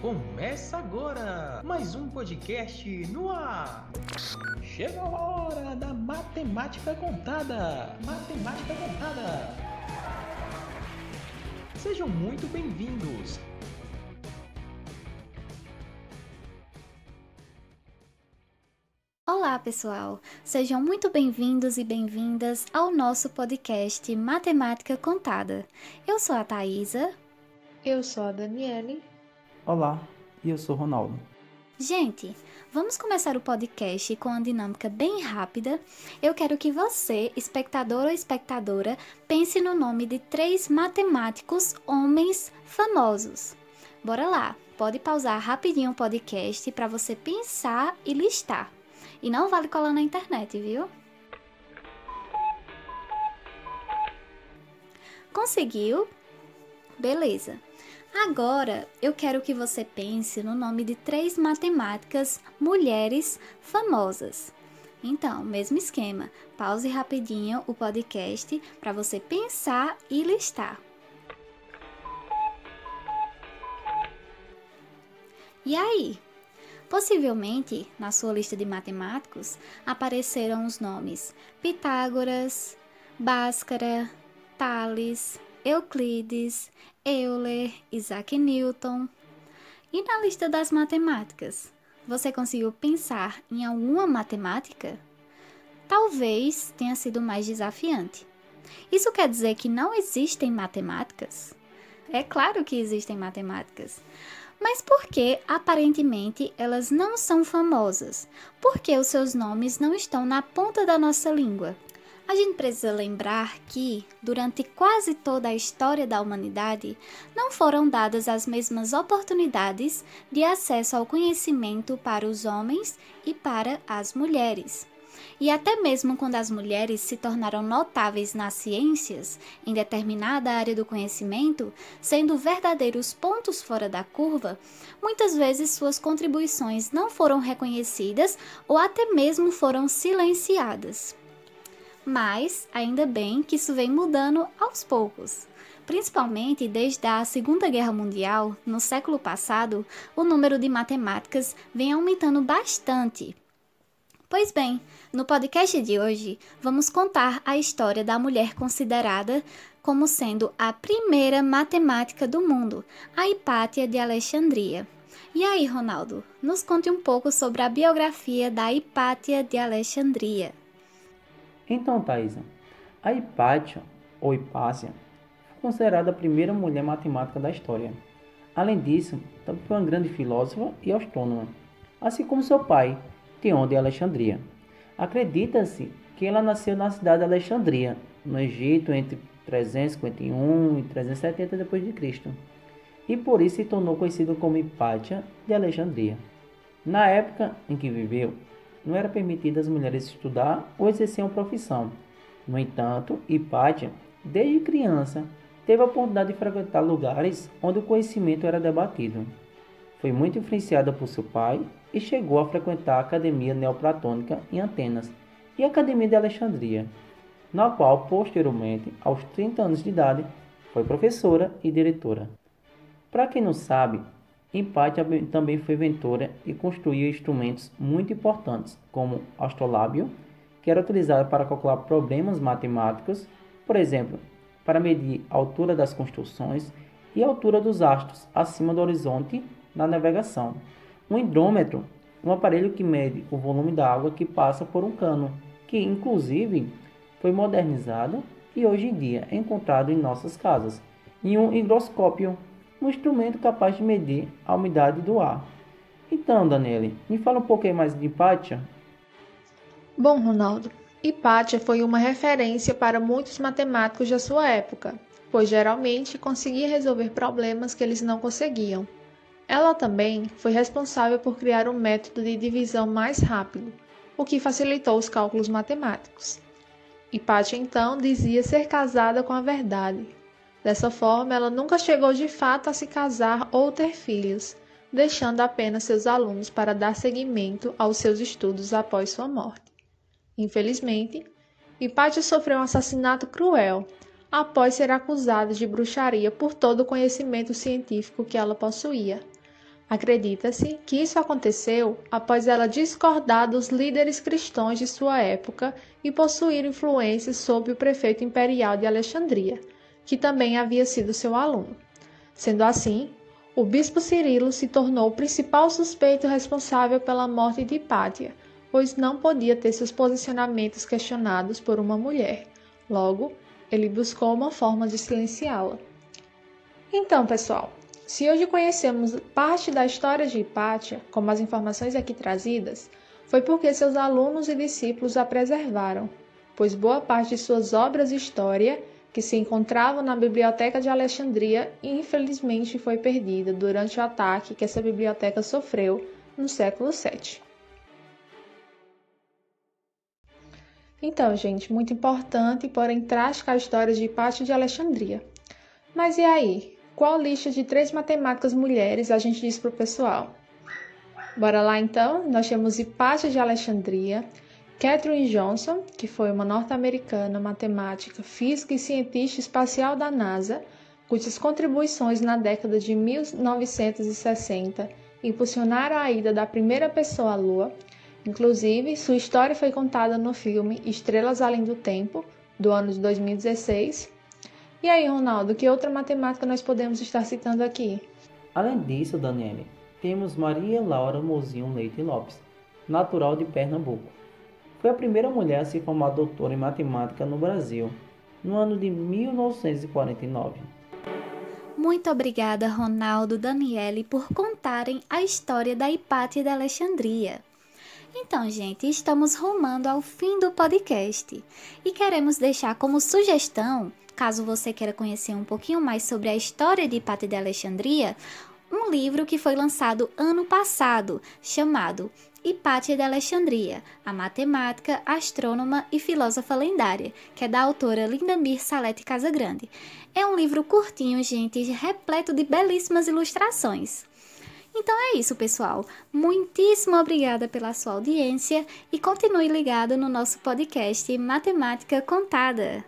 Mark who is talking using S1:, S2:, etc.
S1: Começa agora mais um podcast no ar. Chega a hora da matemática contada. Matemática contada. Sejam muito bem-vindos.
S2: Olá, pessoal! Sejam muito bem-vindos e bem-vindas ao nosso podcast Matemática Contada. Eu sou a Thaisa.
S3: Eu sou a Daniele.
S4: Olá, e eu sou Ronaldo.
S2: Gente, vamos começar o podcast com uma dinâmica bem rápida. Eu quero que você, espectador ou espectadora, pense no nome de três matemáticos homens famosos. Bora lá! Pode pausar rapidinho o podcast para você pensar e listar. E não vale colar na internet, viu? Conseguiu? Beleza. Agora eu quero que você pense no nome de três matemáticas mulheres famosas. Então, mesmo esquema, pause rapidinho o podcast para você pensar e listar. E aí? Possivelmente, na sua lista de matemáticos, apareceram os nomes Pitágoras, Bhaskara, Tales, Euclides, Euler, Isaac Newton. E na lista das matemáticas, você conseguiu pensar em alguma matemática? Talvez tenha sido mais desafiante. Isso quer dizer que não existem matemáticas? É claro que existem matemáticas. Mas por que aparentemente elas não são famosas? Por que os seus nomes não estão na ponta da nossa língua? A gente precisa lembrar que, durante quase toda a história da humanidade, não foram dadas as mesmas oportunidades de acesso ao conhecimento para os homens e para as mulheres. E até mesmo quando as mulheres se tornaram notáveis nas ciências, em determinada área do conhecimento, sendo verdadeiros pontos fora da curva, muitas vezes suas contribuições não foram reconhecidas ou até mesmo foram silenciadas. Mas ainda bem que isso vem mudando aos poucos. Principalmente desde a Segunda Guerra Mundial, no século passado, o número de matemáticas vem aumentando bastante. Pois bem, no podcast de hoje, vamos contar a história da mulher considerada como sendo a primeira matemática do mundo, a Hipátia de Alexandria. E aí, Ronaldo, nos conte um pouco sobre a biografia da Hipátia de Alexandria.
S4: Então, Thaisa, a Hipátia, ou Hipácia, foi considerada a primeira mulher matemática da história. Além disso, também foi uma grande filósofa e astrônoma, assim como seu pai, Teon de Alexandria. Acredita-se que ela nasceu na cidade de Alexandria, no Egito, entre 351 e 370 d.C., e por isso se tornou conhecida como Hipátia de Alexandria. Na época em que viveu, não era permitido às mulheres estudar ou exercer uma profissão. No entanto, Hipátia, desde criança, teve a oportunidade de frequentar lugares onde o conhecimento era debatido. Foi muito influenciada por seu pai e chegou a frequentar a Academia Neoplatônica em Atenas e a Academia de Alexandria, na qual, posteriormente, aos 30 anos de idade, foi professora e diretora. Para quem não sabe, Hipátia também foi inventora e construiu instrumentos muito importantes, como astrolábio, que era utilizado para calcular problemas matemáticos, por exemplo, para medir a altura das construções e a altura dos astros acima do horizonte na navegação. Um hidrômetro, um aparelho que mede o volume da água que passa por um cano, que inclusive foi modernizado e hoje em dia é encontrado em nossas casas, e um higroscópio, um instrumento capaz de medir a umidade do ar. Então, Daniele, me fala um pouquinho mais de Hipátia.
S3: Bom, Ronaldo, Hipátia foi uma referência para muitos matemáticos da sua época, pois geralmente conseguia resolver problemas que eles não conseguiam. Ela também foi responsável por criar um método de divisão mais rápido, o que facilitou os cálculos matemáticos. Hipátia então dizia ser casada com a verdade, Dessa forma, ela nunca chegou de fato a se casar ou ter filhos, deixando apenas seus alunos para dar seguimento aos seus estudos após sua morte. Infelizmente, Hipátia sofreu um assassinato cruel após ser acusada de bruxaria por todo o conhecimento científico que ela possuía. Acredita-se que isso aconteceu após ela discordar dos líderes cristãos de sua época e possuir influência sobre o prefeito imperial de Alexandria, que também havia sido seu aluno. Sendo assim, o bispo Cirilo se tornou o principal suspeito responsável pela morte de Hipátia, pois não podia ter seus posicionamentos questionados por uma mulher. Logo, ele buscou uma forma de silenciá-la. Então, pessoal, se hoje conhecemos parte da história de Hipátia, como as informações aqui trazidas, foi porque seus alunos e discípulos a preservaram, pois boa parte de suas obras de história, que se encontravam na Biblioteca de Alexandria, infelizmente foi perdida durante o ataque que essa biblioteca sofreu no século VII. Então, gente, muito importante, porém trágica a história de Hipátia de Alexandria. Mas e aí? Qual lista de três matemáticas mulheres a gente diz para o pessoal? Bora lá então? Nós temos Hipátia de Alexandria, Catherine Johnson, que foi uma norte-americana matemática, física e cientista espacial da NASA, cujas contribuições na década de 1960 impulsionaram a ida da primeira pessoa à Lua. Inclusive, sua história foi contada no filme Estrelas Além do Tempo, do ano de 2016, e aí, Ronaldo, que outra matemática nós podemos estar citando aqui?
S4: Além disso, Daniele, temos Maria Laura Mozinho Leite Lopes, natural de Pernambuco. Foi a primeira mulher a se formar doutora em matemática no Brasil, no ano de 1949.
S2: Muito obrigada, Ronaldo Daniele, por contarem a história da Hipátia de Alexandria. Então, gente, estamos rumando ao fim do podcast e queremos deixar como sugestão caso você queira conhecer um pouquinho mais sobre a história de Hipátia de Alexandria, um livro que foi lançado ano passado, chamado Hipátia de Alexandria, a matemática, astrônoma e filósofa lendária, que é da autora Lindamir Salete Casagrande. É um livro curtinho, gente, repleto de belíssimas ilustrações. Então é isso, pessoal. Muitíssimo obrigada pela sua audiência e continue ligado no nosso podcast Matemática Contada.